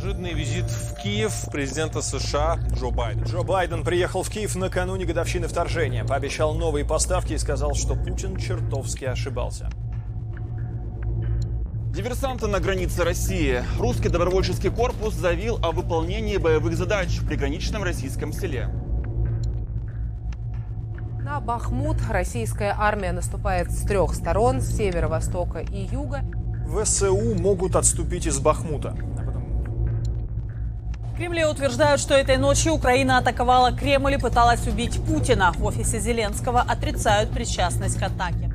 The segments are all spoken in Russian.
Неожиданный визит в Киев президента США Джо Байдена. Джо Байден приехал в Киев накануне годовщины вторжения, пообещал новые поставки и сказал, что Путин чертовски ошибался. Диверсанты на границе России. Русский добровольческий корпус заявил о выполнении боевых задач в приграничном российском селе. На Бахмут российская армия наступает с трех сторон, с севера, востока и юга. ВСУ могут отступить из Бахмута. Кремле утверждают, что этой ночью Украина атаковала Кремль и пыталась убить Путина. В офисе Зеленского отрицают причастность к атаке.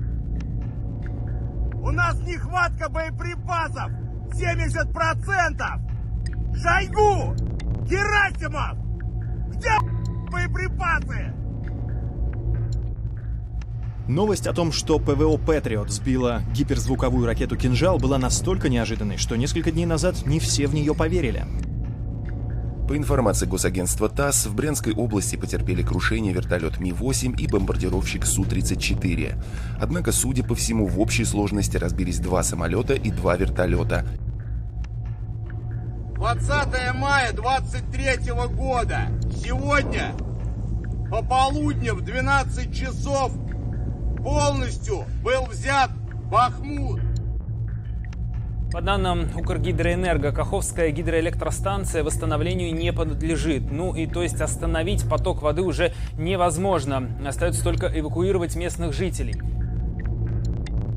У нас нехватка боеприпасов 70%! Шойгу! Герасимов! Где боеприпасы? Новость о том, что ПВО «Патриот» сбила гиперзвуковую ракету «Кинжал» была настолько неожиданной, что несколько дней назад не все в нее поверили. По информации госагентства ТАСС, в Брянской области потерпели крушение вертолет Ми-8 и бомбардировщик Су-34. Однако, судя по всему, в общей сложности разбились два самолета и два вертолета. 20 мая 23 года. Сегодня пополудни в 12 часов полностью был взят Бахмут. По данным Укргидроэнерго, Каховская гидроэлектростанция восстановлению не подлежит. Ну и то есть остановить поток воды уже невозможно. Остается только эвакуировать местных жителей.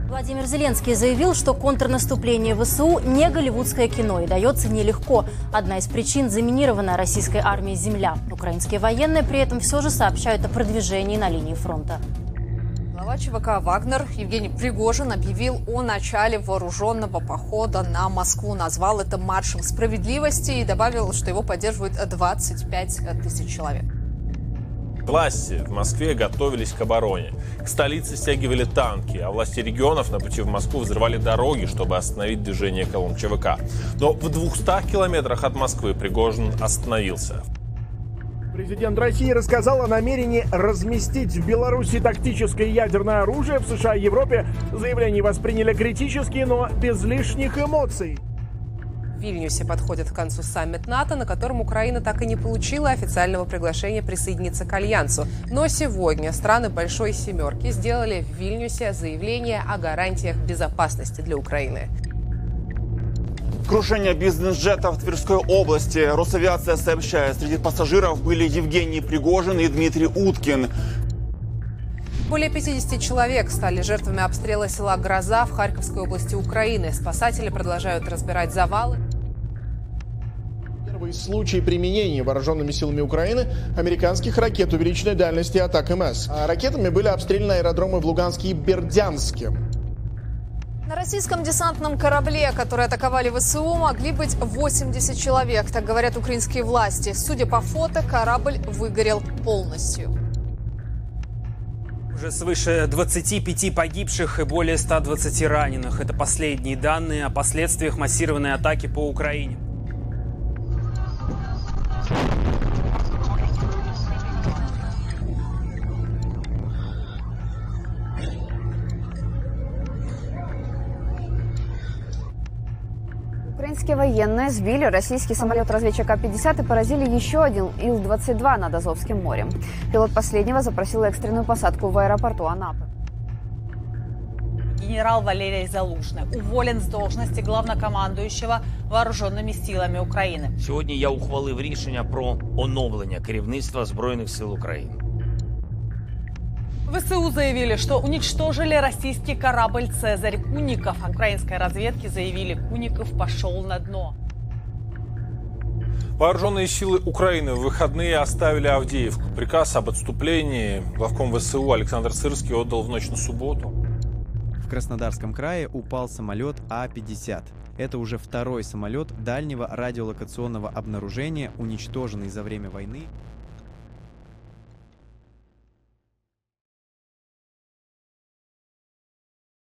Владимир Зеленский заявил, что контрнаступление ВСУ не голливудское кино и дается нелегко. Одна из причин – заминированная российской армией земля. Украинские военные при этом все же сообщают о продвижении на линии фронта. Глава ЧВК «Вагнер» Евгений Пригожин объявил о начале вооруженного похода на Москву. Назвал это маршем справедливости и добавил, что его поддерживают 25 тысяч человек. Власти в Москве готовились к обороне. К столице стягивали танки, а власти регионов на пути в Москву взрывали дороги, чтобы остановить движение колонн ЧВК. Но в 200 километрах от Москвы Пригожин остановился. Президент России рассказал о намерении разместить в Беларуси тактическое ядерное оружие. В США и Европе заявление восприняли критически, но без лишних эмоций. В Вильнюсе подходит к концу саммит НАТО, на котором Украина так и не получила официального приглашения присоединиться к Альянсу. Но сегодня страны Большой Семерки сделали в Вильнюсе заявление о гарантиях безопасности для Украины. Крушение бизнес-джета в Тверской области. Росавиация сообщает, среди пассажиров были Евгений Пригожин и Дмитрий Уткин. Более 50 человек стали жертвами обстрела села Гроза в Харьковской области Украины. Спасатели продолжают разбирать завалы. Первый случай применения вооруженными силами Украины американских ракет увеличенной дальности атак МС. А ракетами были обстреляны аэродромы в Луганске и Бердянске. На российском десантном корабле, который атаковали ВСУ, могли быть 80 человек, так говорят украинские власти. Судя по фото, корабль выгорел полностью. Уже свыше 25 погибших и более 120 раненых. Это последние данные о последствиях массированной атаки по Украине. Украинские военные сбили российский самолет-разведчик А-50 и поразили еще один Ил-22 над Азовским морем. Пилот последнего запросил экстренную посадку в аэропорту Анапы. Генерал Валерий Залужный уволен з должності главнокомандуючого вооруженими силами України. Сьогодні я ухвалив рішення про оновлення керівництва збройних сил України. ВСУ заявили, что уничтожили российский корабль «Цезарь Куников». Украинской разведки заявили, Куников пошел на дно. Вооруженные силы Украины в выходные оставили Авдеевку. Приказ об отступлении главком ВСУ Александр Сырский отдал в ночь на субботу. В Краснодарском крае упал самолет А-50. Это уже второй самолет дальнего радиолокационного обнаружения, уничтоженный за время войны